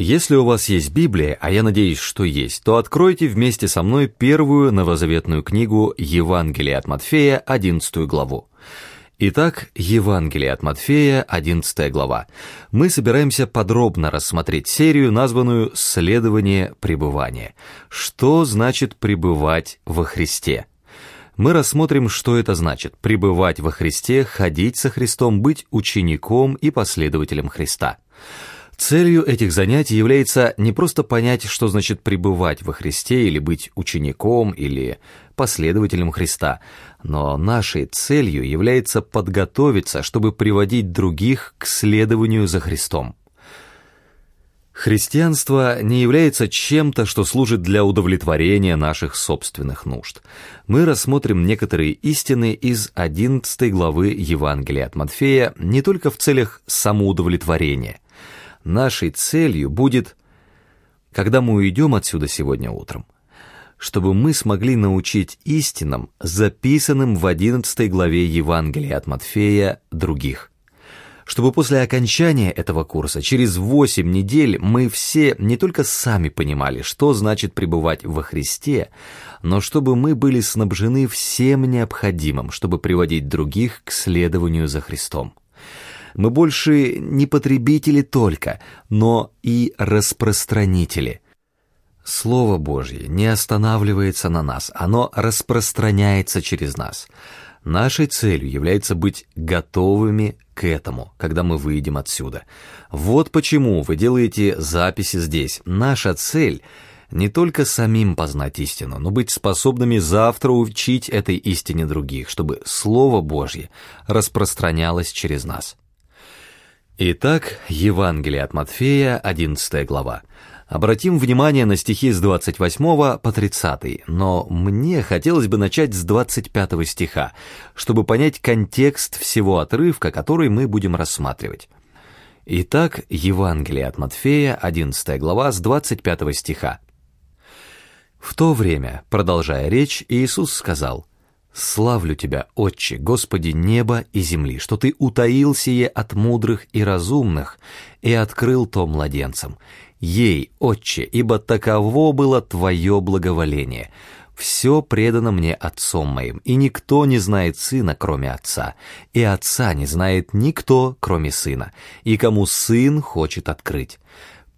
Если у вас есть Библия, а я надеюсь, что есть, то откройте вместе со мной первую новозаветную книгу Евангелия от Матфея, 11 главу. Итак, Евангелие от Матфея, 11 глава. Мы собираемся подробно рассмотреть серию, названную «Следование пребывания». Что значит пребывать во Христе? Мы рассмотрим, что это значит – пребывать во Христе, ходить со Христом, быть учеником и последователем Христа. Целью этих занятий является не просто понять, что значит пребывать во Христе или быть учеником или последователем Христа, но нашей целью является подготовиться, чтобы приводить других к следованию за Христом. Христианство не является чем-то, что служит для удовлетворения наших собственных нужд. Мы рассмотрим некоторые истины из 11 главы Евангелия от Матфея не только в целях самоудовлетворения – нашей целью будет, когда мы уйдем отсюда сегодня утром, чтобы мы смогли научить истинам, записанным в 11 главе Евангелия от Матфея, других. Чтобы после окончания этого курса, через 8 недель, мы все не только сами понимали, что значит пребывать во Христе, но чтобы мы были снабжены всем необходимым, чтобы приводить других к следованию за Христом. Мы больше не потребители только, но и распространители. Слово Божье не останавливается на нас, оно распространяется через нас. Нашей целью является быть готовыми к этому, когда мы выйдем отсюда. Вот почему вы делаете записи здесь. Наша цель — не только самим познать истину, но быть способными завтра учить этой истине других, чтобы Слово Божье распространялось через нас. Итак, Евангелие от Матфея, 11 глава. Обратим внимание на стихи с 28 по 30, но мне хотелось бы начать с 25 стиха, чтобы понять контекст всего отрывка, который мы будем рассматривать. Итак, Евангелие от Матфея, 11 глава, с 25 стиха. В то время, продолжая речь, Иисус сказал, Славлю Тебя, Отче, Господи неба и земли, что Ты утаил сие от мудрых и разумных и открыл то младенцам. Ей, Отче, ибо таково было Твое благоволение. Все предано мне Отцом моим, и никто не знает Сына, кроме Отца, и Отца не знает никто, кроме Сына, и кому Сын хочет открыть.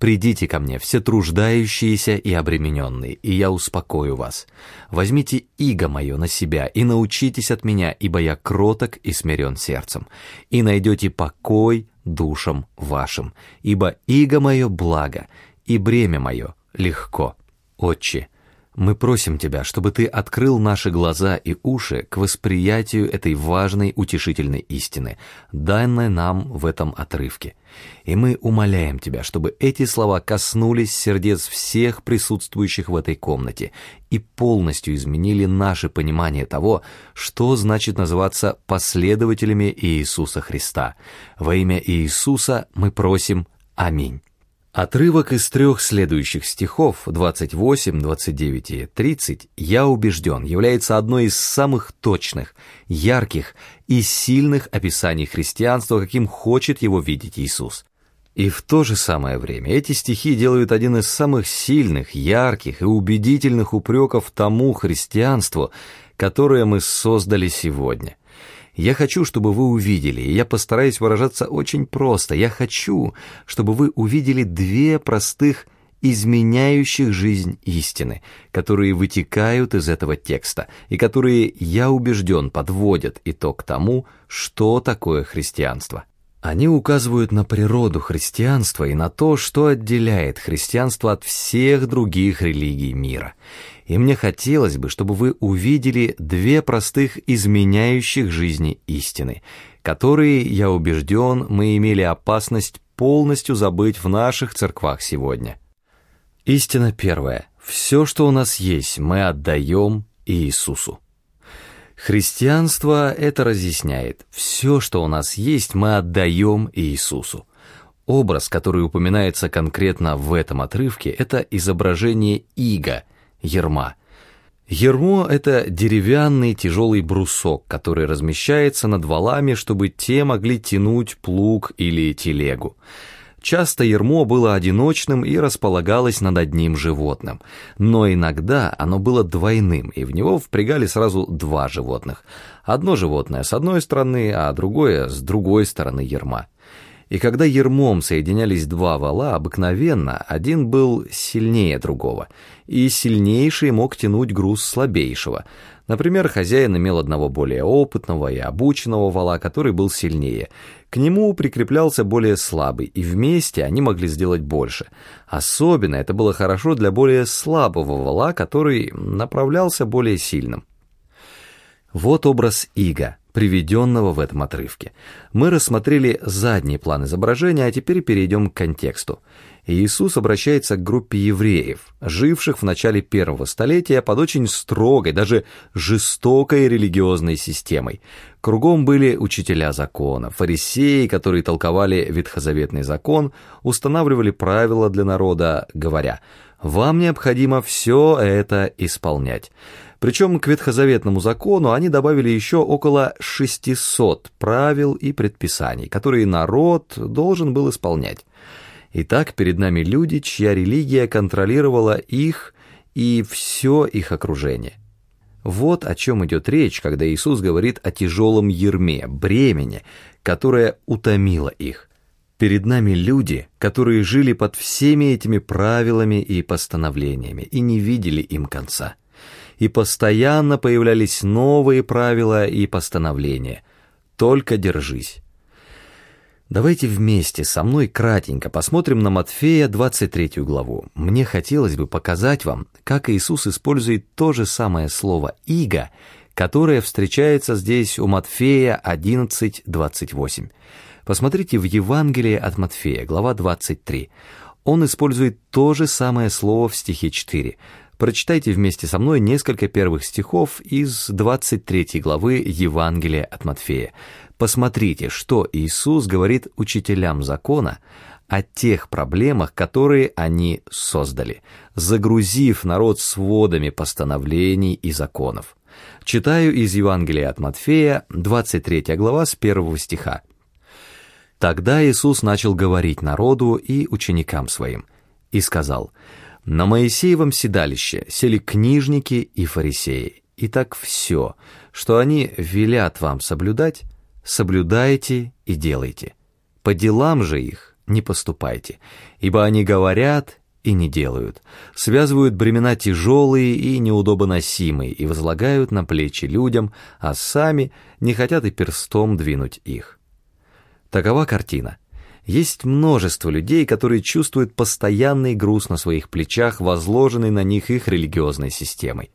«Придите ко мне, все труждающиеся и обремененные, и я успокою вас. Возьмите иго мое на себя и научитесь от меня, ибо я кроток и смирен сердцем, и найдете покой душам вашим, ибо иго мое благо, и бремя мое легко. Отче, мы просим Тебя, чтобы Ты открыл наши глаза и уши к восприятию этой важной утешительной истины, данной нам в этом отрывке. И мы умоляем Тебя, чтобы эти слова коснулись сердец всех присутствующих в этой комнате и полностью изменили наше понимание того, что значит называться последователями Иисуса Христа. Во имя Иисуса мы просим Аминь. Отрывок из трех следующих стихов 28, 29 и 30, я убежден, является одной из самых точных, ярких и сильных описаний христианства, каким хочет его видеть Иисус. И в то же самое время эти стихи делают один из самых сильных, ярких и убедительных упреков тому христианству, которое мы создали сегодня. Я хочу, чтобы вы увидели, и я постараюсь выражаться очень просто. Я хочу, чтобы вы увидели две простых изменяющих жизнь истины, которые вытекают из этого текста и которые, я убежден, подводят итог тому, что такое христианство. Они указывают на природу христианства и на то, что отделяет христианство от всех других религий мира. И мне хотелось бы, чтобы вы увидели две простых изменяющих жизни истины, которые, я убежден, мы имели опасность полностью забыть в наших церквах сегодня. Истина первая. Все, что у нас есть, мы отдаем Иисусу. Христианство это разъясняет. Все, что у нас есть, мы отдаем Иисусу. Образ, который упоминается конкретно в этом отрывке, это изображение иго – ерма. Ермо — это деревянный тяжелый брусок, который размещается над валами, чтобы те могли тянуть плуг или телегу. Часто ермо было одиночным и располагалось над одним животным, но иногда оно было двойным, и в него впрягали сразу два животных. Одно животное с одной стороны, а другое с другой стороны ерма. И когда ермом соединялись два вала, обыкновенно один был сильнее другого, и сильнейший мог тянуть груз слабейшего. Например, хозяин имел одного более опытного и обученного вала, который был сильнее. К нему прикреплялся более слабый, и вместе они могли сделать больше. Особенно это было хорошо для более слабого вала, который направлялся более сильным. Вот образ Ига, приведенного в этом отрывке. Мы рассмотрели задний план изображения, а теперь перейдем к контексту. Иисус обращается к группе евреев, живших в начале первого столетия под очень строгой, даже жестокой религиозной системой. Кругом были учителя закона, фарисеи, которые толковали ветхозаветный закон, устанавливали правила для народа, говоря «Вам необходимо все это исполнять». Причем к ветхозаветному закону они добавили еще около 600 правил и предписаний, которые народ должен был исполнять. Итак, перед нами люди, чья религия контролировала их и все их окружение. Вот о чем идет речь, когда Иисус говорит о тяжелом ерме, бремени, которое утомило их. Перед нами люди, которые жили под всеми этими правилами и постановлениями и не видели им конца. И постоянно появлялись новые правила и постановления. Только держись. Давайте вместе со мной кратенько посмотрим на Матфея 23 главу. Мне хотелось бы показать вам, как Иисус использует то же самое слово «иго», которое встречается здесь у Матфея 11.28. Посмотрите в Евангелии от Матфея, глава 23. Он использует то же самое слово в стихе 4. Прочитайте вместе со мной несколько первых стихов из 23 главы Евангелия от Матфея. Посмотрите, что Иисус говорит учителям закона о тех проблемах, которые они создали, загрузив народ сводами постановлений и законов. Читаю из Евангелия от Матфея, 23 глава, с первого стиха. Тогда Иисус начал говорить народу и ученикам своим, и сказал, «На Моисеевом седалище сели книжники и фарисеи, и так все, что они велят вам соблюдать, соблюдайте и делайте. По делам же их не поступайте, ибо они говорят и не делают, связывают бремена тяжелые и неудобоносимые и возлагают на плечи людям, а сами не хотят и перстом двинуть их. Такова картина. Есть множество людей, которые чувствуют постоянный груз на своих плечах, возложенный на них их религиозной системой.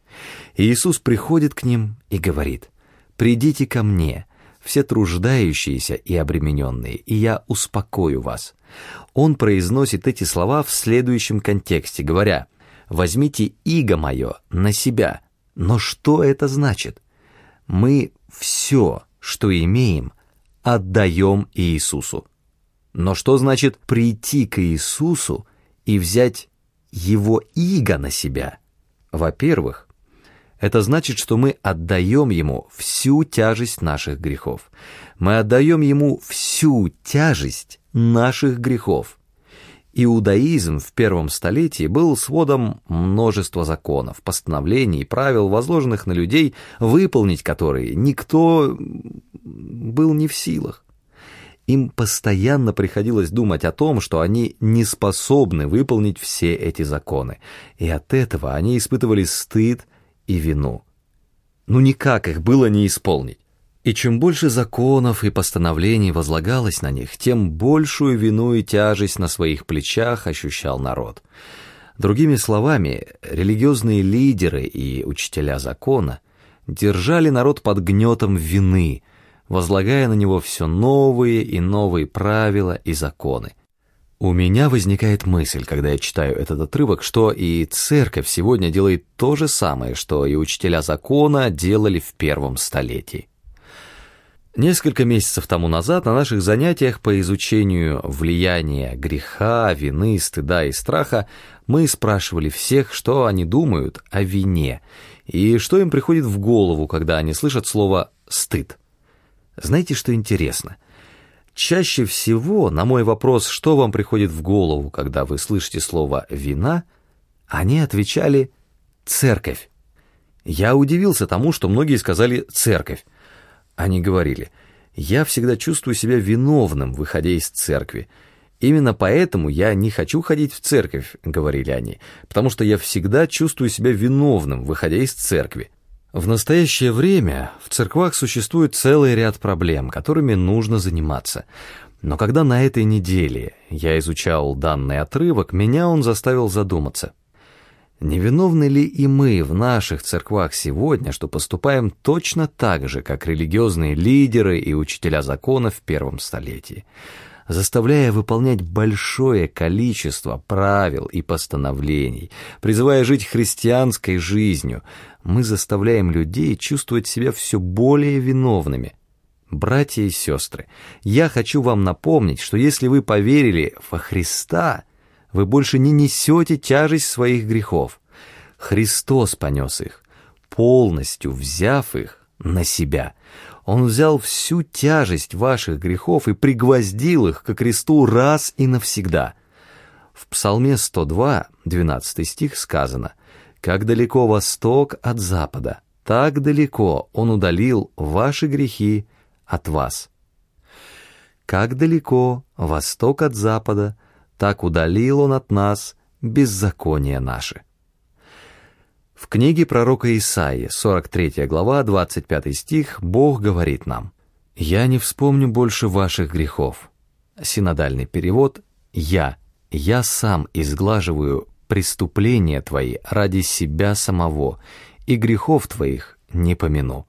Иисус приходит к ним и говорит, «Придите ко мне, все труждающиеся и обремененные, и я успокою вас». Он произносит эти слова в следующем контексте, говоря, «Возьмите иго мое на себя». Но что это значит? Мы все, что имеем, отдаем Иисусу. Но что значит прийти к Иисусу и взять Его иго на себя? Во-первых, это значит, что мы отдаем Ему всю тяжесть наших грехов. Мы отдаем Ему всю тяжесть наших грехов. Иудаизм в первом столетии был сводом множества законов, постановлений правил, возложенных на людей, выполнить которые никто был не в силах. Им постоянно приходилось думать о том, что они не способны выполнить все эти законы, и от этого они испытывали стыд и вину. Ну никак их было не исполнить. И чем больше законов и постановлений возлагалось на них, тем большую вину и тяжесть на своих плечах ощущал народ. Другими словами, религиозные лидеры и учителя закона держали народ под гнетом вины, возлагая на него все новые и новые правила и законы. У меня возникает мысль, когда я читаю этот отрывок, что и церковь сегодня делает то же самое, что и учителя закона делали в первом столетии. Несколько месяцев тому назад на наших занятиях по изучению влияния греха, вины, стыда и страха мы спрашивали всех, что они думают о вине и что им приходит в голову, когда они слышат слово «стыд». Знаете, что интересно? Чаще всего на мой вопрос, что вам приходит в голову, когда вы слышите слово «вина», они отвечали «церковь». Я удивился тому, что многие сказали «церковь». Они говорили «я всегда чувствую себя виновным, выходя из церкви». «Именно поэтому я не хочу ходить в церковь», — говорили они, «потому что я всегда чувствую себя виновным, выходя из церкви». В настоящее время в церквах существует целый ряд проблем, которыми нужно заниматься. Но когда на этой неделе я изучал данный отрывок, меня он заставил задуматься. Не виновны ли и мы в наших церквах сегодня, что поступаем точно так же, как религиозные лидеры и учителя закона в первом столетии? Заставляя выполнять большое количество правил и постановлений, призывая жить христианской жизнью, мы заставляем людей чувствовать себя все более виновными. Братья и сестры, я хочу вам напомнить, что если вы поверили во Христа, вы больше не несете тяжесть своих грехов. Христос понес их, полностью взяв их на себя. Он взял всю тяжесть ваших грехов и пригвоздил их ко кресту раз и навсегда. В Псалме 102, 12 стих сказано «Как далеко восток от запада, так далеко он удалил ваши грехи от вас». Как далеко восток от запада, так удалил он от нас беззаконие наше. В книге пророка Исаии, 43 глава, 25 стих, Бог говорит нам, «Я не вспомню больше ваших грехов». Синодальный перевод «Я, я сам изглаживаю преступления твои ради себя самого, и грехов твоих не помяну».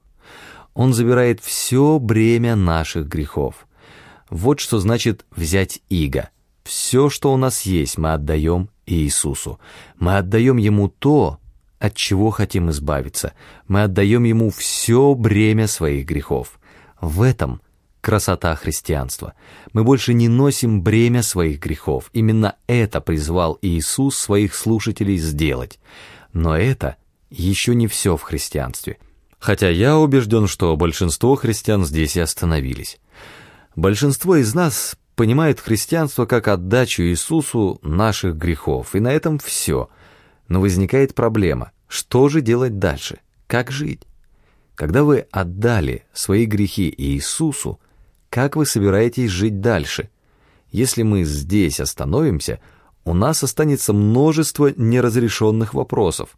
Он забирает все бремя наших грехов. Вот что значит взять иго. Все, что у нас есть, мы отдаем Иисусу. Мы отдаем Ему то, от чего хотим избавиться. Мы отдаем Ему все бремя своих грехов. В этом красота христианства. Мы больше не носим бремя своих грехов. Именно это призвал Иисус своих слушателей сделать. Но это еще не все в христианстве. Хотя я убежден, что большинство христиан здесь и остановились. Большинство из нас понимает христианство как отдачу Иисусу наших грехов, и на этом все – но возникает проблема, что же делать дальше, как жить? Когда вы отдали свои грехи Иисусу, как вы собираетесь жить дальше? Если мы здесь остановимся, у нас останется множество неразрешенных вопросов.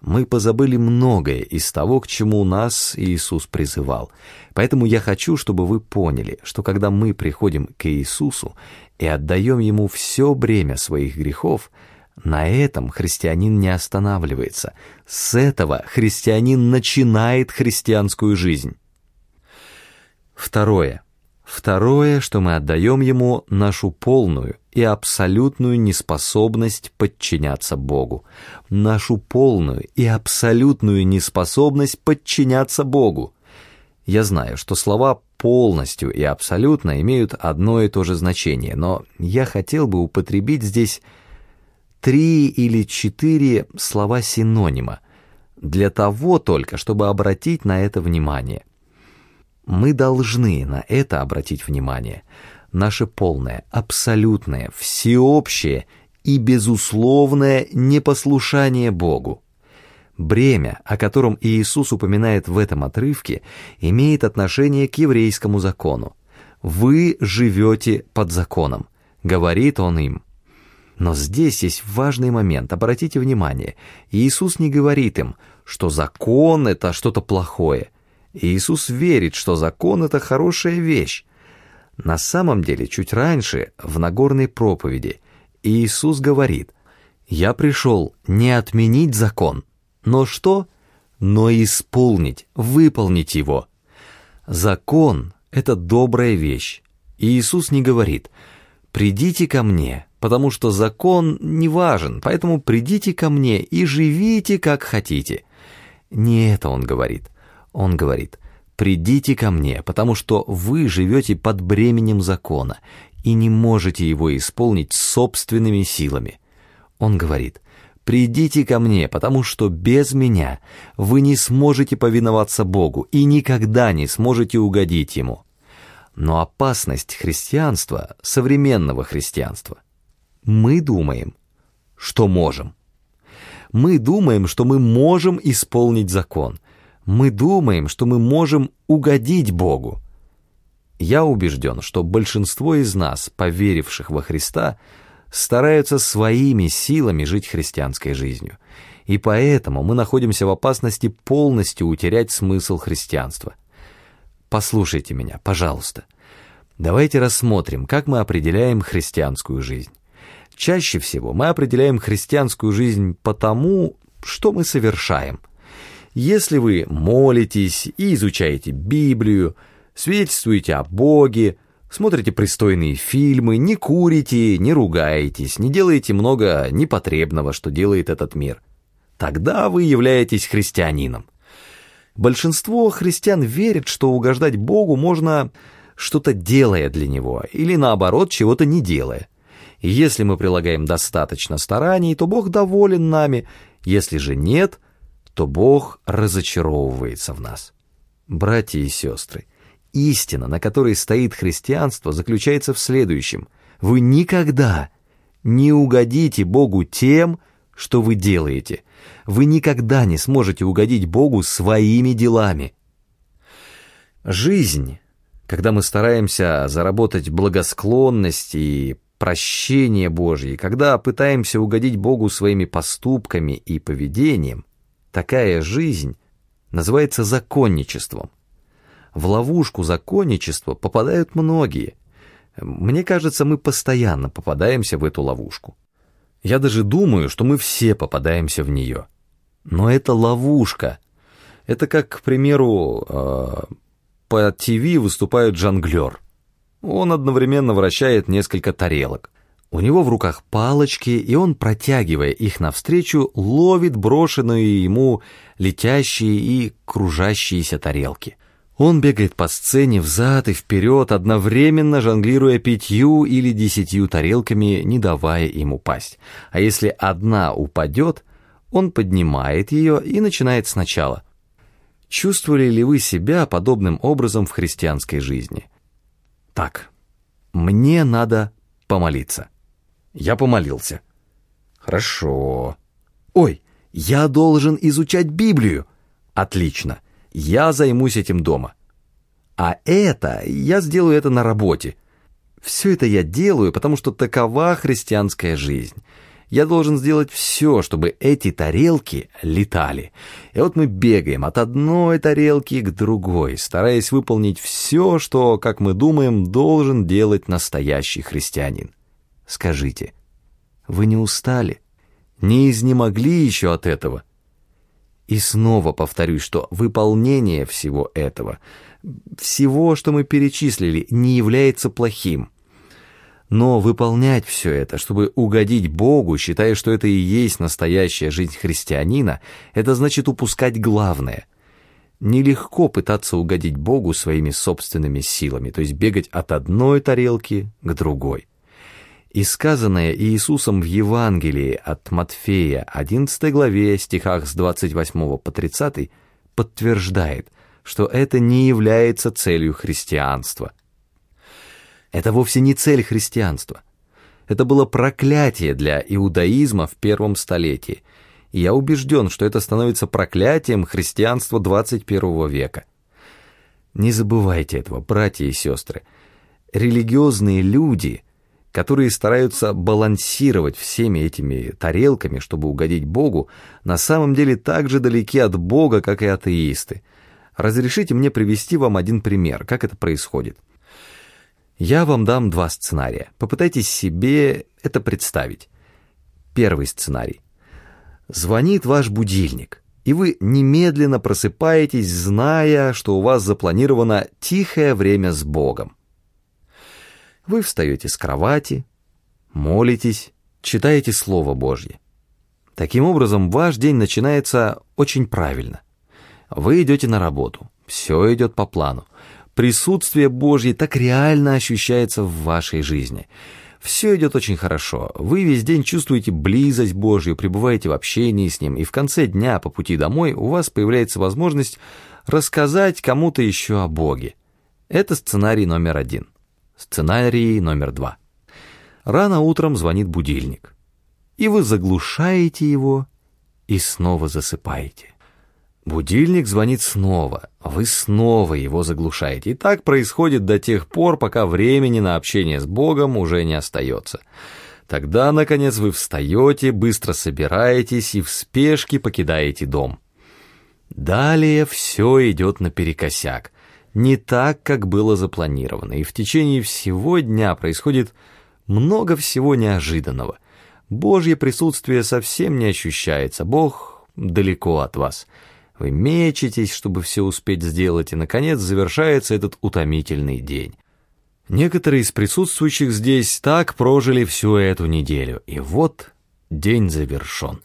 Мы позабыли многое из того, к чему нас Иисус призывал. Поэтому я хочу, чтобы вы поняли, что когда мы приходим к Иисусу и отдаем Ему все бремя своих грехов – на этом христианин не останавливается. С этого христианин начинает христианскую жизнь. Второе. Второе, что мы отдаем ему нашу полную и абсолютную неспособность подчиняться Богу. Нашу полную и абсолютную неспособность подчиняться Богу. Я знаю, что слова «полностью» и «абсолютно» имеют одно и то же значение, но я хотел бы употребить здесь три или четыре слова-синонима, для того только, чтобы обратить на это внимание. Мы должны на это обратить внимание. Наше полное, абсолютное, всеобщее и безусловное непослушание Богу. Бремя, о котором Иисус упоминает в этом отрывке, имеет отношение к еврейскому закону. «Вы живете под законом», — говорит он им. Но здесь есть важный момент, обратите внимание. Иисус не говорит им, что закон — это что-то плохое. Иисус верит, что закон — это хорошая вещь. На самом деле, чуть раньше, в Нагорной проповеди, Иисус говорит, «Я пришел не отменить закон, но что? Но исполнить, выполнить его». Закон — это добрая вещь. Иисус не говорит, «Придите ко мне, потому что закон не важен, поэтому придите ко мне и живите, как хотите». Не это он говорит. Он говорит, «Придите ко мне, потому что вы живете под бременем закона и не можете его исполнить собственными силами». Он говорит, «Придите ко мне, потому что без меня вы не сможете повиноваться Богу и никогда не сможете угодить Ему». Но опасность христианства, современного христианства, мы думаем, что можем. Мы думаем, что мы можем исполнить закон. Мы думаем, что мы можем угодить Богу. Я убежден, что большинство из нас, поверивших во Христа, стараются своими силами жить христианской жизнью. И поэтому мы находимся в опасности полностью утерять смысл христианства. Послушайте меня, пожалуйста. Давайте рассмотрим, как мы определяем христианскую жизнь. Чаще всего мы определяем христианскую жизнь по тому, что мы совершаем. Если вы молитесь и изучаете Библию, свидетельствуете о Боге, смотрите пристойные фильмы, не курите, не ругаетесь, не делаете много непотребного, что делает этот мир, тогда вы являетесь христианином. Большинство христиан верит, что угождать Богу можно что-то делая для Него, или наоборот, чего-то не делая. Если мы прилагаем достаточно стараний, то Бог доволен нами, если же нет, то Бог разочаровывается в нас. Братья и сестры, истина, на которой стоит христианство, заключается в следующем. Вы никогда не угодите Богу тем, что вы делаете. Вы никогда не сможете угодить Богу своими делами. Жизнь, когда мы стараемся заработать благосклонность и прощение Божье, когда пытаемся угодить Богу своими поступками и поведением, такая жизнь называется законничеством. В ловушку законничества попадают многие. Мне кажется, мы постоянно попадаемся в эту ловушку. Я даже думаю, что мы все попадаемся в нее. Но это ловушка. Это как, к примеру, э, по ТВ выступает жонглер. Он одновременно вращает несколько тарелок. У него в руках палочки, и он, протягивая их навстречу, ловит брошенные ему летящие и кружащиеся тарелки. Он бегает по сцене взад и вперед, одновременно жонглируя пятью или десятью тарелками, не давая им упасть. А если одна упадет, он поднимает ее и начинает сначала. Чувствовали ли вы себя подобным образом в христианской жизни? Так, мне надо помолиться. Я помолился. Хорошо. Ой, я должен изучать Библию. Отлично. Я займусь этим дома. А это, я сделаю это на работе. Все это я делаю, потому что такова христианская жизнь. Я должен сделать все, чтобы эти тарелки летали. И вот мы бегаем от одной тарелки к другой, стараясь выполнить все, что, как мы думаем, должен делать настоящий христианин. Скажите, вы не устали? Не изнемогли еще от этого? И снова повторюсь, что выполнение всего этого, всего, что мы перечислили, не является плохим. Но выполнять все это, чтобы угодить Богу, считая, что это и есть настоящая жизнь христианина, это значит упускать главное. Нелегко пытаться угодить Богу своими собственными силами, то есть бегать от одной тарелки к другой. И сказанное Иисусом в Евангелии от Матфея, 11 главе, стихах с 28 по 30, подтверждает, что это не является целью христианства – это вовсе не цель христианства. Это было проклятие для иудаизма в первом столетии. И я убежден, что это становится проклятием христианства 21 века. Не забывайте этого, братья и сестры. Религиозные люди, которые стараются балансировать всеми этими тарелками, чтобы угодить Богу, на самом деле так же далеки от Бога, как и атеисты. Разрешите мне привести вам один пример, как это происходит. Я вам дам два сценария. Попытайтесь себе это представить. Первый сценарий. Звонит ваш будильник, и вы немедленно просыпаетесь, зная, что у вас запланировано тихое время с Богом. Вы встаете с кровати, молитесь, читаете Слово Божье. Таким образом, ваш день начинается очень правильно. Вы идете на работу, все идет по плану присутствие Божье так реально ощущается в вашей жизни. Все идет очень хорошо. Вы весь день чувствуете близость Божью, пребываете в общении с Ним, и в конце дня по пути домой у вас появляется возможность рассказать кому-то еще о Боге. Это сценарий номер один. Сценарий номер два. Рано утром звонит будильник. И вы заглушаете его и снова засыпаете. Будильник звонит снова, вы снова его заглушаете. И так происходит до тех пор, пока времени на общение с Богом уже не остается. Тогда, наконец, вы встаете, быстро собираетесь и в спешке покидаете дом. Далее все идет наперекосяк. Не так, как было запланировано, и в течение всего дня происходит много всего неожиданного. Божье присутствие совсем не ощущается, Бог далеко от вас — вы мечетесь, чтобы все успеть сделать, и, наконец, завершается этот утомительный день. Некоторые из присутствующих здесь так прожили всю эту неделю, и вот день завершен.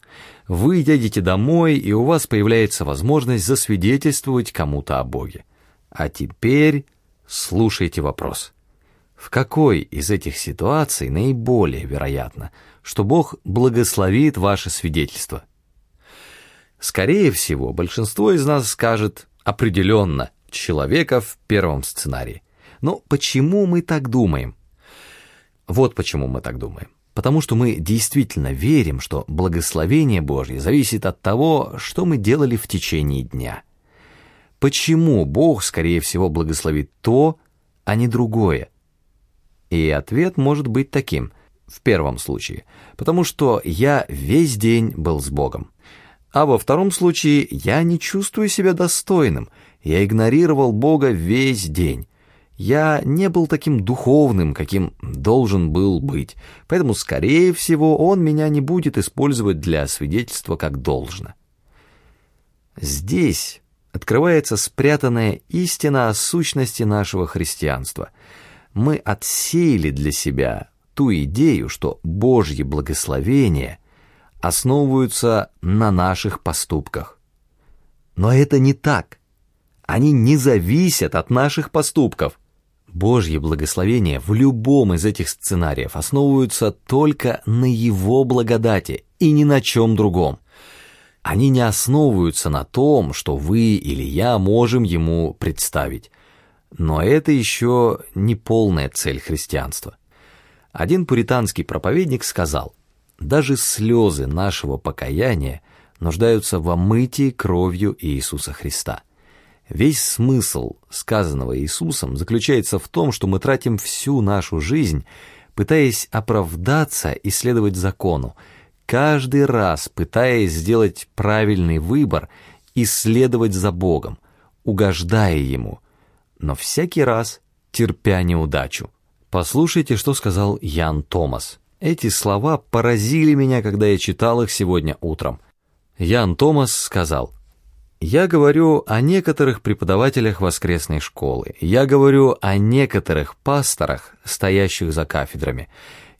Вы едете домой, и у вас появляется возможность засвидетельствовать кому-то о Боге. А теперь слушайте вопрос. В какой из этих ситуаций наиболее вероятно, что Бог благословит ваше свидетельство? Скорее всего, большинство из нас скажет определенно человека в первом сценарии. Но почему мы так думаем? Вот почему мы так думаем. Потому что мы действительно верим, что благословение Божье зависит от того, что мы делали в течение дня. Почему Бог, скорее всего, благословит то, а не другое? И ответ может быть таким, в первом случае, потому что я весь день был с Богом. А во втором случае я не чувствую себя достойным. Я игнорировал Бога весь день. Я не был таким духовным, каким должен был быть. Поэтому, скорее всего, он меня не будет использовать для свидетельства как должно. Здесь открывается спрятанная истина о сущности нашего христианства. Мы отсеяли для себя ту идею, что Божье благословение — основываются на наших поступках. Но это не так. Они не зависят от наших поступков. Божье благословение в любом из этих сценариев основываются только на Его благодати и ни на чем другом. Они не основываются на том, что вы или я можем Ему представить. Но это еще не полная цель христианства. Один пуританский проповедник сказал, даже слезы нашего покаяния нуждаются в омытии кровью Иисуса Христа. Весь смысл сказанного Иисусом заключается в том, что мы тратим всю нашу жизнь, пытаясь оправдаться и следовать закону, каждый раз пытаясь сделать правильный выбор и следовать за Богом, угождая Ему, но всякий раз терпя неудачу. Послушайте, что сказал Ян Томас. Эти слова поразили меня, когда я читал их сегодня утром. Ян Томас сказал, «Я говорю о некоторых преподавателях воскресной школы. Я говорю о некоторых пасторах, стоящих за кафедрами.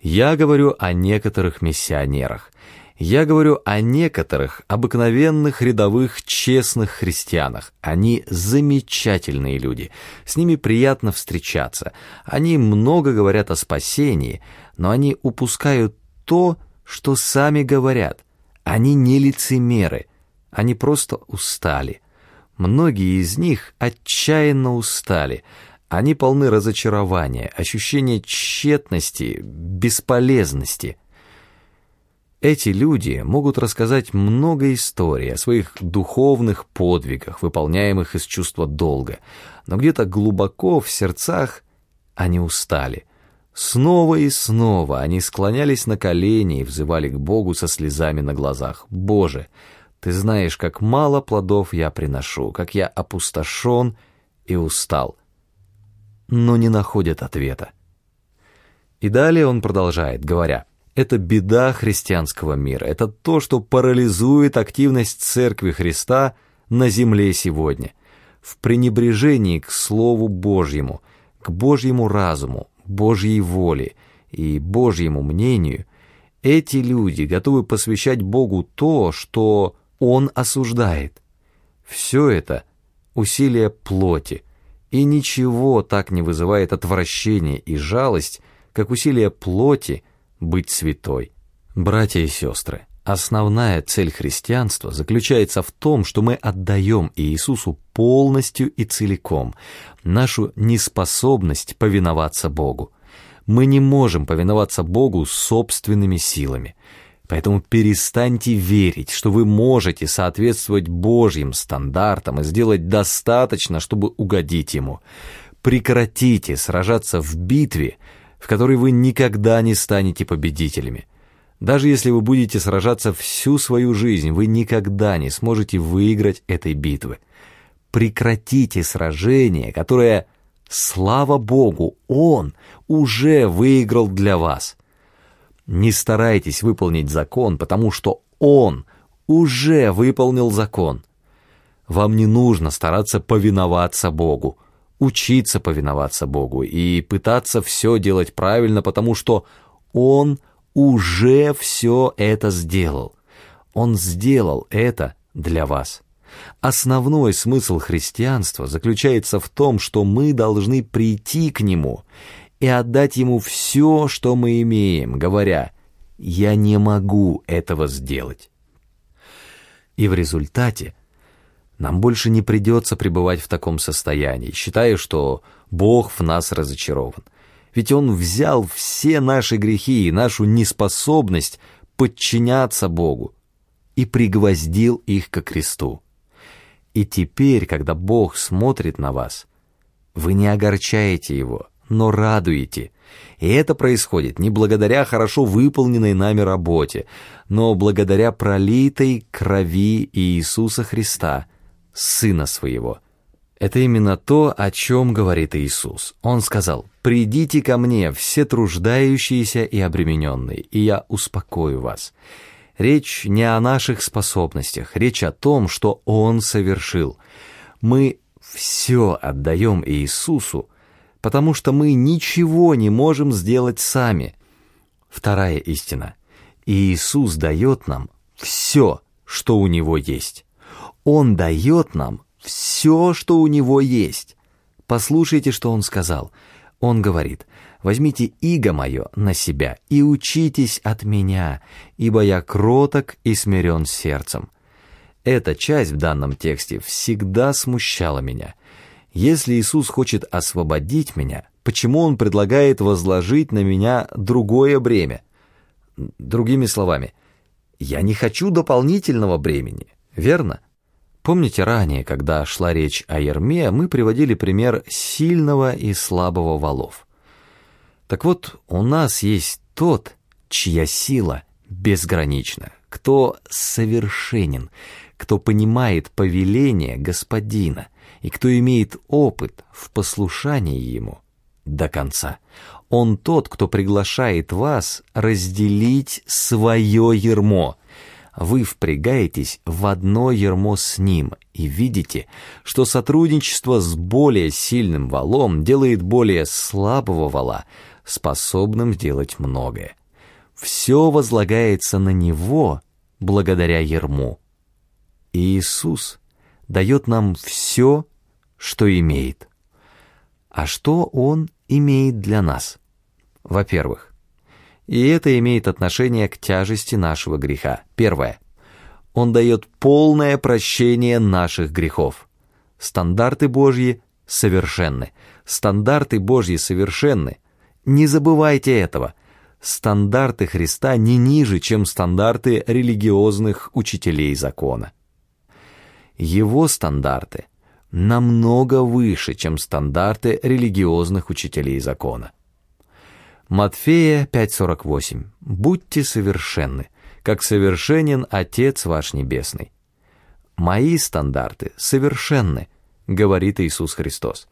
Я говорю о некоторых миссионерах. Я говорю о некоторых обыкновенных рядовых честных христианах. Они замечательные люди. С ними приятно встречаться. Они много говорят о спасении, но они упускают то, что сами говорят. Они не лицемеры, они просто устали. Многие из них отчаянно устали. Они полны разочарования, ощущения тщетности, бесполезности. Эти люди могут рассказать много историй о своих духовных подвигах, выполняемых из чувства долга, но где-то глубоко в сердцах они устали. Снова и снова они склонялись на колени и взывали к Богу со слезами на глазах. «Боже, Ты знаешь, как мало плодов я приношу, как я опустошен и устал». Но не находят ответа. И далее он продолжает, говоря, «Это беда христианского мира, это то, что парализует активность Церкви Христа на земле сегодня, в пренебрежении к Слову Божьему, к Божьему разуму, Божьей воле и Божьему мнению, эти люди готовы посвящать Богу то, что Он осуждает. Все это — усилие плоти, и ничего так не вызывает отвращение и жалость, как усилие плоти быть святой. Братья и сестры, Основная цель христианства заключается в том, что мы отдаем Иисусу полностью и целиком нашу неспособность повиноваться Богу. Мы не можем повиноваться Богу собственными силами. Поэтому перестаньте верить, что вы можете соответствовать Божьим стандартам и сделать достаточно, чтобы угодить Ему. Прекратите сражаться в битве, в которой вы никогда не станете победителями. Даже если вы будете сражаться всю свою жизнь, вы никогда не сможете выиграть этой битвы. Прекратите сражение, которое, слава Богу, Он уже выиграл для вас. Не старайтесь выполнить закон, потому что Он уже выполнил закон. Вам не нужно стараться повиноваться Богу, учиться повиноваться Богу и пытаться все делать правильно, потому что Он уже все это сделал. Он сделал это для вас. Основной смысл христианства заключается в том, что мы должны прийти к Нему и отдать Ему все, что мы имеем, говоря «Я не могу этого сделать». И в результате нам больше не придется пребывать в таком состоянии, считая, что Бог в нас разочарован – ведь Он взял все наши грехи и нашу неспособность подчиняться Богу и пригвоздил их ко кресту. И теперь, когда Бог смотрит на вас, вы не огорчаете Его, но радуете. И это происходит не благодаря хорошо выполненной нами работе, но благодаря пролитой крови Иисуса Христа, Сына Своего – это именно то, о чем говорит Иисус. Он сказал, «Придите ко мне, все труждающиеся и обремененные, и я успокою вас». Речь не о наших способностях, речь о том, что Он совершил. Мы все отдаем Иисусу, потому что мы ничего не можем сделать сами. Вторая истина. Иисус дает нам все, что у Него есть. Он дает нам все, что у него есть. Послушайте, что он сказал. Он говорит, «Возьмите иго мое на себя и учитесь от меня, ибо я кроток и смирен сердцем». Эта часть в данном тексте всегда смущала меня. Если Иисус хочет освободить меня, почему Он предлагает возложить на меня другое бремя? Другими словами, я не хочу дополнительного бремени, верно? Помните ранее, когда шла речь о Ерме, мы приводили пример сильного и слабого валов. Так вот, у нас есть тот, чья сила безгранична, кто совершенен, кто понимает повеление господина и кто имеет опыт в послушании ему до конца. Он тот, кто приглашает вас разделить свое ермо – вы впрягаетесь в одно ермо с ним и видите, что сотрудничество с более сильным валом делает более слабого вала способным сделать многое. Все возлагается на него благодаря ерму. И Иисус дает нам все, что имеет. А что Он имеет для нас? Во-первых, и это имеет отношение к тяжести нашего греха. Первое. Он дает полное прощение наших грехов. Стандарты Божьи совершенны. Стандарты Божьи совершенны. Не забывайте этого. Стандарты Христа не ниже, чем стандарты религиозных учителей закона. Его стандарты намного выше, чем стандарты религиозных учителей закона. Матфея 5.48. «Будьте совершенны, как совершенен Отец ваш Небесный». «Мои стандарты совершенны», — говорит Иисус Христос.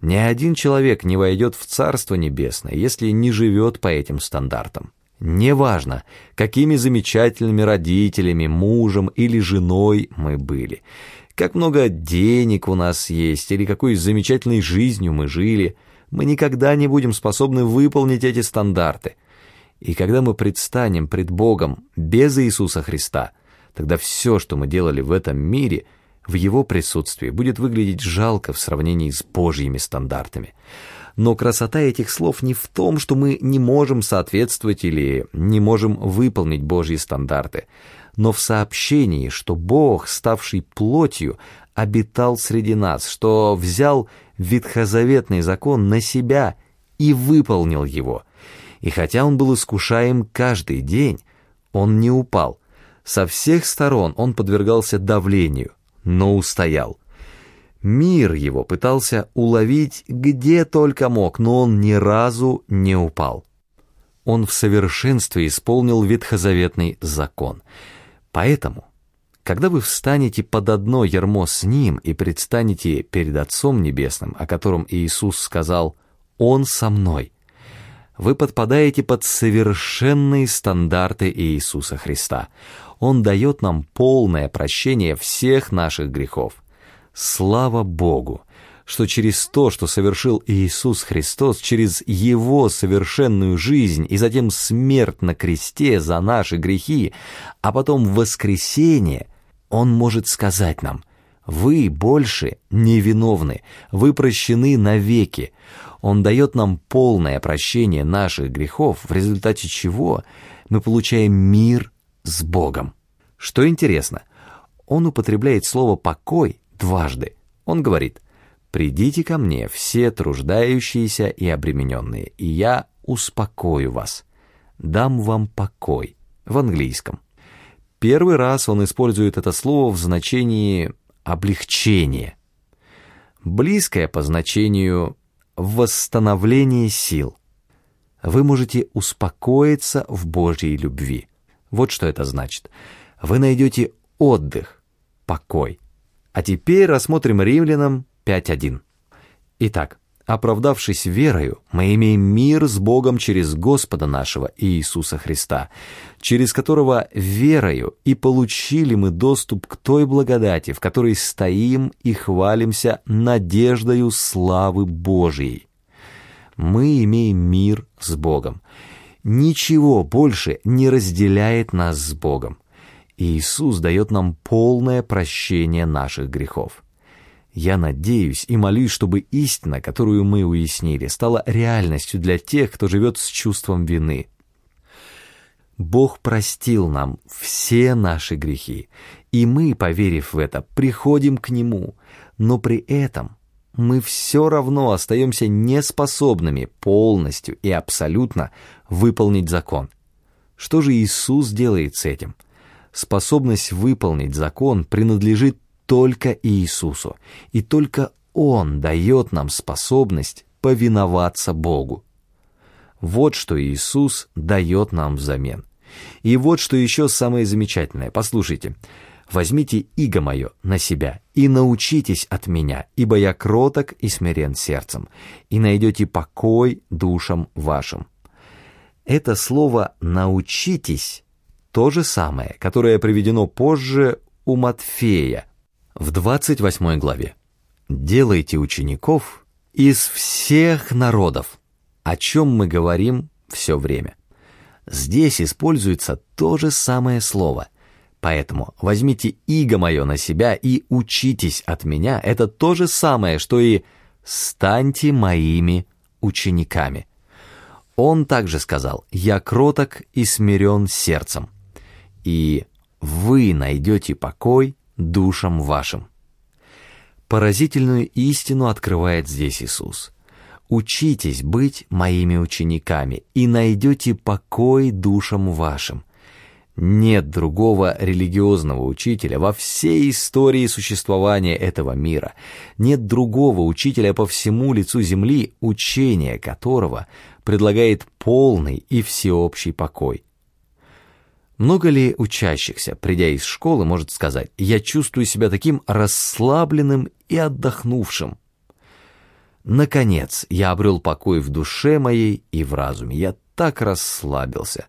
Ни один человек не войдет в Царство Небесное, если не живет по этим стандартам. Неважно, какими замечательными родителями, мужем или женой мы были, как много денег у нас есть или какой замечательной жизнью мы жили — мы никогда не будем способны выполнить эти стандарты. И когда мы предстанем пред Богом без Иисуса Христа, тогда все, что мы делали в этом мире, в Его присутствии будет выглядеть жалко в сравнении с Божьими стандартами. Но красота этих слов не в том, что мы не можем соответствовать или не можем выполнить Божьи стандарты, но в сообщении, что Бог, ставший плотью, обитал среди нас, что взял ветхозаветный закон на себя и выполнил его. И хотя он был искушаем каждый день, он не упал. Со всех сторон он подвергался давлению, но устоял. Мир его пытался уловить где только мог, но он ни разу не упал. Он в совершенстве исполнил ветхозаветный закон. Поэтому, когда вы встанете под одно ярмо с Ним и предстанете перед Отцом Небесным, о котором Иисус сказал «Он со мной», вы подпадаете под совершенные стандарты Иисуса Христа. Он дает нам полное прощение всех наших грехов. Слава Богу, что через то, что совершил Иисус Христос, через Его совершенную жизнь и затем смерть на кресте за наши грехи, а потом воскресение, Он может сказать нам, «Вы больше невиновны, вы прощены навеки». Он дает нам полное прощение наших грехов, в результате чего мы получаем мир с Богом. Что интересно, он употребляет слово «покой» дважды. Он говорит «Придите ко мне, все труждающиеся и обремененные, и я успокою вас, дам вам покой» в английском. Первый раз он использует это слово в значении «облегчение», близкое по значению «восстановление сил». Вы можете успокоиться в Божьей любви. Вот что это значит. Вы найдете отдых, покой. А теперь рассмотрим римлянам 5.1. Итак, оправдавшись верою, мы имеем мир с Богом через Господа нашего Иисуса Христа, через которого верою и получили мы доступ к той благодати, в которой стоим и хвалимся надеждою славы Божией. Мы имеем мир с Богом. Ничего больше не разделяет нас с Богом. Иисус дает нам полное прощение наших грехов. Я надеюсь и молюсь, чтобы истина, которую мы уяснили, стала реальностью для тех, кто живет с чувством вины. Бог простил нам все наши грехи, и мы, поверив в это, приходим к Нему, но при этом мы все равно остаемся неспособными полностью и абсолютно выполнить закон. Что же Иисус делает с этим? – способность выполнить закон принадлежит только Иисусу, и только Он дает нам способность повиноваться Богу. Вот что Иисус дает нам взамен. И вот что еще самое замечательное. Послушайте. «Возьмите иго мое на себя и научитесь от меня, ибо я кроток и смирен сердцем, и найдете покой душам вашим». Это слово «научитесь» то же самое, которое приведено позже у Матфея в 28 главе. «Делайте учеников из всех народов», о чем мы говорим все время. Здесь используется то же самое слово. Поэтому возьмите иго мое на себя и учитесь от меня. Это то же самое, что и «станьте моими учениками». Он также сказал «Я кроток и смирен сердцем» и вы найдете покой душам вашим. Поразительную истину открывает здесь Иисус. Учитесь быть моими учениками и найдете покой душам вашим. Нет другого религиозного учителя во всей истории существования этого мира. Нет другого учителя по всему лицу земли, учение которого предлагает полный и всеобщий покой. Много ли учащихся, придя из школы, может сказать, «Я чувствую себя таким расслабленным и отдохнувшим». Наконец, я обрел покой в душе моей и в разуме. Я так расслабился.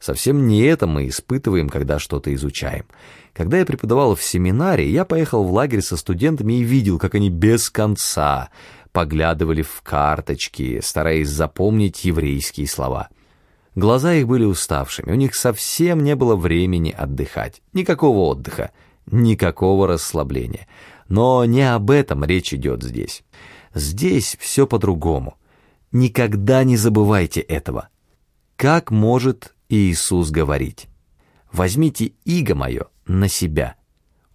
Совсем не это мы испытываем, когда что-то изучаем. Когда я преподавал в семинаре, я поехал в лагерь со студентами и видел, как они без конца поглядывали в карточки, стараясь запомнить еврейские слова. Глаза их были уставшими, у них совсем не было времени отдыхать. Никакого отдыха, никакого расслабления. Но не об этом речь идет здесь. Здесь все по-другому. Никогда не забывайте этого. Как может Иисус говорить? «Возьмите иго мое на себя,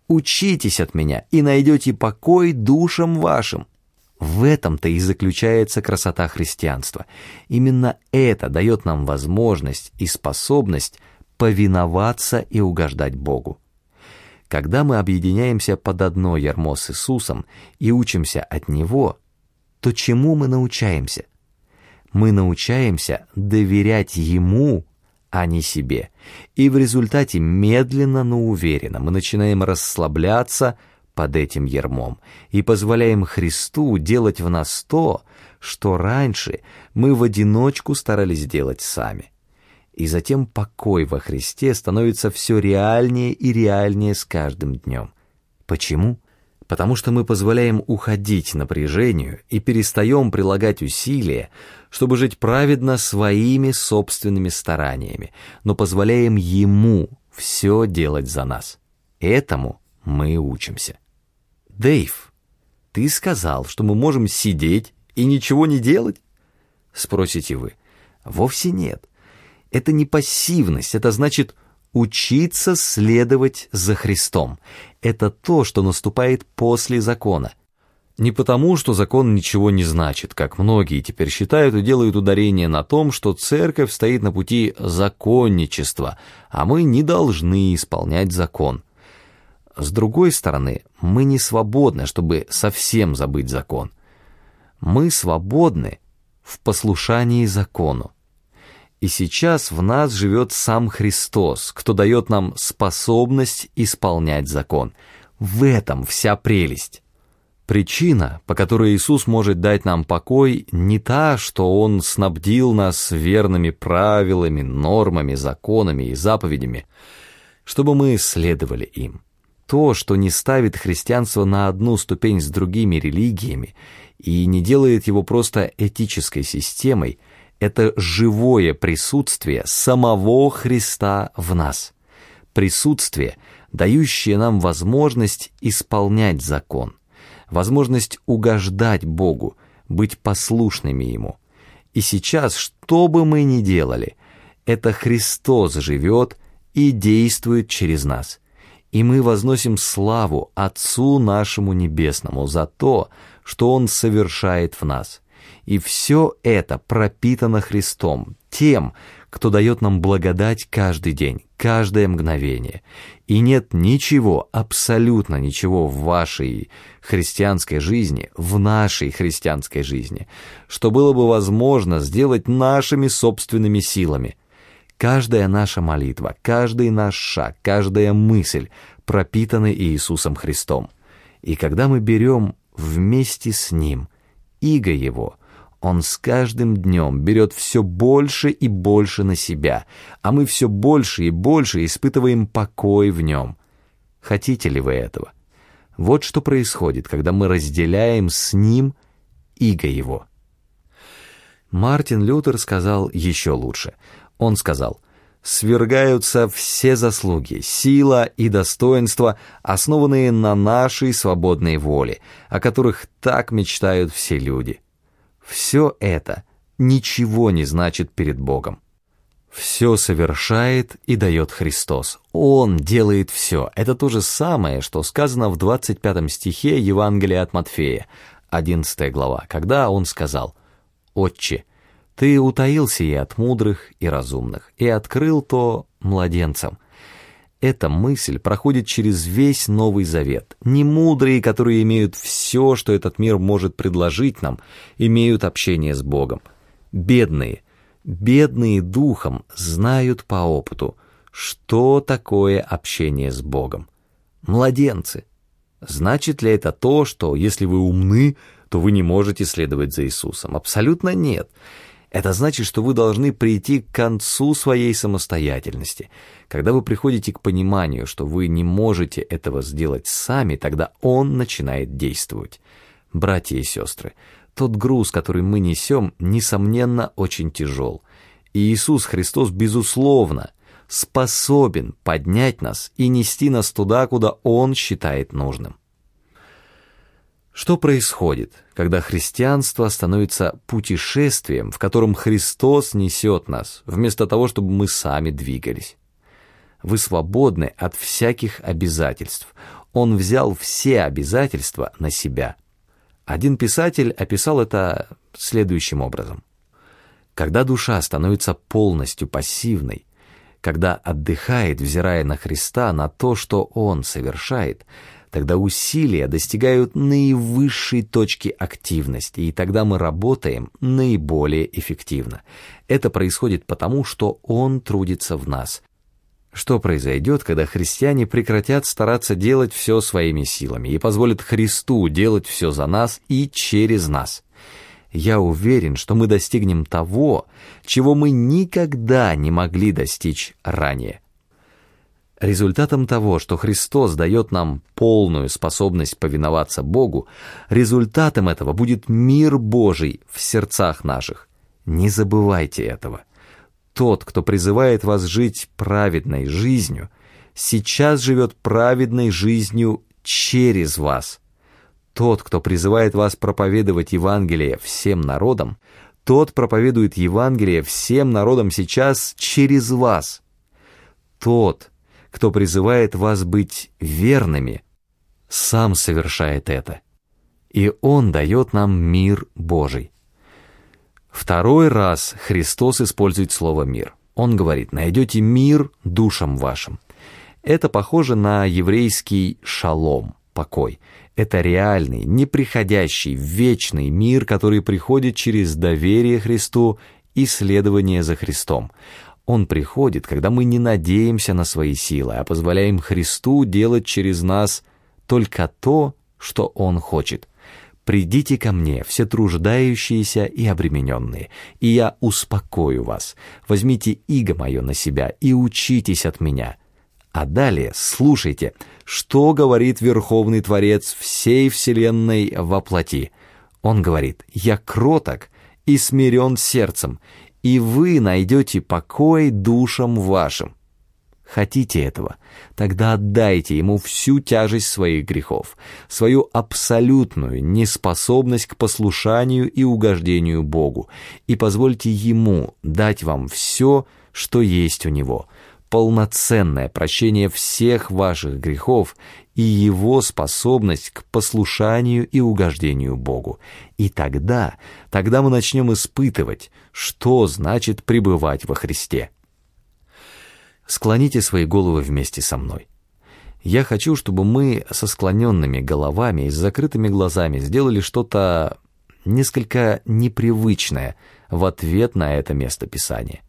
учитесь от меня и найдете покой душам вашим». В этом-то и заключается красота христианства. Именно это дает нам возможность и способность повиноваться и угождать Богу. Когда мы объединяемся под одно ярмо с Иисусом и учимся от Него, то чему мы научаемся? Мы научаемся доверять Ему, а не себе. И в результате медленно, но уверенно мы начинаем расслабляться под этим ермом и позволяем Христу делать в нас то, что раньше мы в одиночку старались делать сами. И затем покой во Христе становится все реальнее и реальнее с каждым днем. Почему? Потому что мы позволяем уходить напряжению и перестаем прилагать усилия, чтобы жить праведно своими собственными стараниями, но позволяем Ему все делать за нас. Этому мы учимся. Дэйв, ты сказал, что мы можем сидеть и ничего не делать? Спросите вы. Вовсе нет. Это не пассивность, это значит учиться следовать за Христом. Это то, что наступает после закона. Не потому, что закон ничего не значит, как многие теперь считают и делают ударение на том, что церковь стоит на пути законничества, а мы не должны исполнять закон. С другой стороны, мы не свободны, чтобы совсем забыть закон. Мы свободны в послушании закону. И сейчас в нас живет сам Христос, кто дает нам способность исполнять закон. В этом вся прелесть. Причина, по которой Иисус может дать нам покой, не та, что Он снабдил нас верными правилами, нормами, законами и заповедями, чтобы мы следовали им. То, что не ставит христианство на одну ступень с другими религиями и не делает его просто этической системой – это живое присутствие самого Христа в нас. Присутствие, дающее нам возможность исполнять закон, возможность угождать Богу, быть послушными Ему. И сейчас, что бы мы ни делали, это Христос живет и действует через нас. И мы возносим славу Отцу нашему Небесному за то, что Он совершает в нас. И все это пропитано Христом, тем, кто дает нам благодать каждый день, каждое мгновение. И нет ничего, абсолютно ничего в вашей христианской жизни, в нашей христианской жизни, что было бы возможно сделать нашими собственными силами. Каждая наша молитва, каждый наш шаг, каждая мысль пропитаны Иисусом Христом. И когда мы берем вместе с Ним иго Его – он с каждым днем берет все больше и больше на себя, а мы все больше и больше испытываем покой в нем. Хотите ли вы этого? Вот что происходит, когда мы разделяем с ним иго его. Мартин Лютер сказал еще лучше. Он сказал, «Свергаются все заслуги, сила и достоинство, основанные на нашей свободной воле, о которых так мечтают все люди. Все это ничего не значит перед Богом. Все совершает и дает Христос. Он делает все. Это то же самое, что сказано в 25 стихе Евангелия от Матфея, 11 глава, когда он сказал «Отче, ты утаился и от мудрых и разумных, и открыл то младенцам, эта мысль проходит через весь Новый Завет. Немудрые, которые имеют все, что этот мир может предложить нам, имеют общение с Богом. Бедные, бедные духом знают по опыту, что такое общение с Богом. Младенцы. Значит ли это то, что если вы умны, то вы не можете следовать за Иисусом? Абсолютно нет. Это значит, что вы должны прийти к концу своей самостоятельности. Когда вы приходите к пониманию, что вы не можете этого сделать сами, тогда Он начинает действовать. Братья и сестры, тот груз, который мы несем, несомненно, очень тяжел. И Иисус Христос, безусловно, способен поднять нас и нести нас туда, куда Он считает нужным. Что происходит, когда христианство становится путешествием, в котором Христос несет нас, вместо того, чтобы мы сами двигались? Вы свободны от всяких обязательств. Он взял все обязательства на себя. Один писатель описал это следующим образом. Когда душа становится полностью пассивной, когда отдыхает, взирая на Христа, на то, что Он совершает – Тогда усилия достигают наивысшей точки активности, и тогда мы работаем наиболее эффективно. Это происходит потому, что Он трудится в нас. Что произойдет, когда христиане прекратят стараться делать все своими силами и позволят Христу делать все за нас и через нас? Я уверен, что мы достигнем того, чего мы никогда не могли достичь ранее. Результатом того, что Христос дает нам полную способность повиноваться Богу, результатом этого будет мир Божий в сердцах наших. Не забывайте этого. Тот, кто призывает вас жить праведной жизнью, сейчас живет праведной жизнью через вас. Тот, кто призывает вас проповедовать Евангелие всем народам, тот проповедует Евангелие всем народам сейчас через вас. Тот, кто призывает вас быть верными, сам совершает это. И Он дает нам мир Божий. Второй раз Христос использует слово «мир». Он говорит, найдете мир душам вашим. Это похоже на еврейский шалом, покой. Это реальный, неприходящий, вечный мир, который приходит через доверие Христу и следование за Христом. Он приходит, когда мы не надеемся на свои силы, а позволяем Христу делать через нас только то, что Он хочет. «Придите ко мне, все труждающиеся и обремененные, и я успокою вас. Возьмите иго мое на себя и учитесь от меня». А далее слушайте, что говорит Верховный Творец всей Вселенной во плоти. Он говорит, «Я кроток и смирен сердцем, и вы найдете покой душам вашим. Хотите этого? Тогда отдайте ему всю тяжесть своих грехов, свою абсолютную неспособность к послушанию и угождению Богу, и позвольте ему дать вам все, что есть у него, полноценное прощение всех ваших грехов и его способность к послушанию и угождению Богу. И тогда, тогда мы начнем испытывать, что значит пребывать во Христе. Склоните свои головы вместе со мной. Я хочу, чтобы мы со склоненными головами и с закрытыми глазами сделали что-то несколько непривычное в ответ на это место Писания.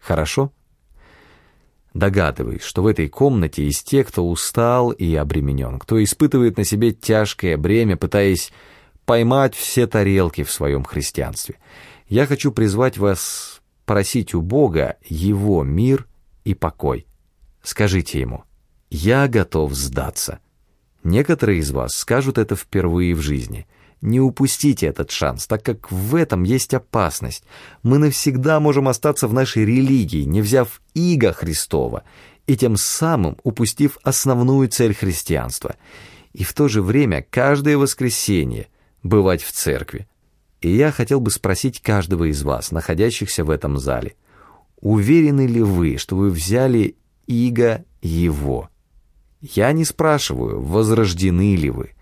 Хорошо? Догадываюсь, что в этой комнате есть те, кто устал и обременен, кто испытывает на себе тяжкое бремя, пытаясь поймать все тарелки в своем христианстве. Я хочу призвать вас просить у Бога Его мир и покой. Скажите Ему, «Я готов сдаться». Некоторые из вас скажут это впервые в жизни – не упустите этот шанс, так как в этом есть опасность. Мы навсегда можем остаться в нашей религии, не взяв иго Христова, и тем самым упустив основную цель христианства. И в то же время каждое воскресенье бывать в церкви. И я хотел бы спросить каждого из вас, находящихся в этом зале, уверены ли вы, что вы взяли иго Его? Я не спрашиваю, возрождены ли вы.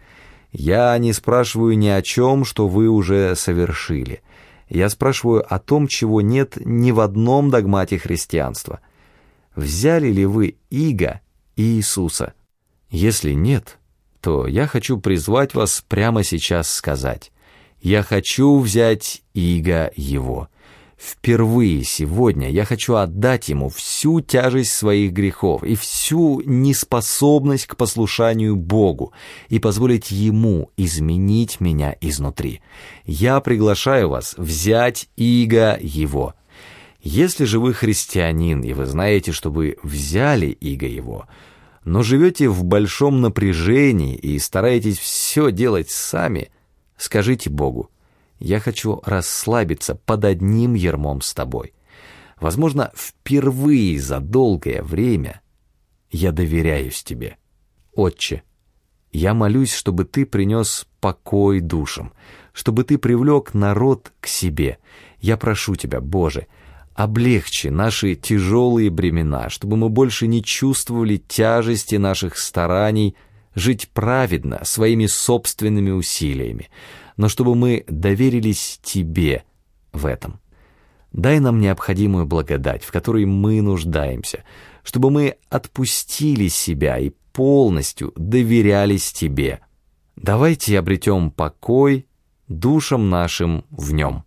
Я не спрашиваю ни о чем, что вы уже совершили. Я спрашиваю о том, чего нет ни в одном догмате христианства. Взяли ли вы Иго и Иисуса? Если нет, то я хочу призвать вас прямо сейчас сказать. Я хочу взять Иго Его. Впервые сегодня я хочу отдать ему всю тяжесть своих грехов и всю неспособность к послушанию Богу и позволить ему изменить меня изнутри. Я приглашаю вас взять иго его. Если же вы христианин, и вы знаете, что вы взяли иго его, но живете в большом напряжении и стараетесь все делать сами, скажите Богу, я хочу расслабиться под одним ермом с тобой. Возможно, впервые за долгое время я доверяюсь тебе. Отче, Я молюсь, чтобы Ты принес покой душам, чтобы Ты привлек народ к себе. Я прошу Тебя, Боже, облегчи наши тяжелые бремена, чтобы мы больше не чувствовали тяжести наших стараний жить праведно своими собственными усилиями, но чтобы мы доверились Тебе в этом. Дай нам необходимую благодать, в которой мы нуждаемся, чтобы мы отпустили себя и полностью доверялись Тебе. Давайте обретем покой душам нашим в нем.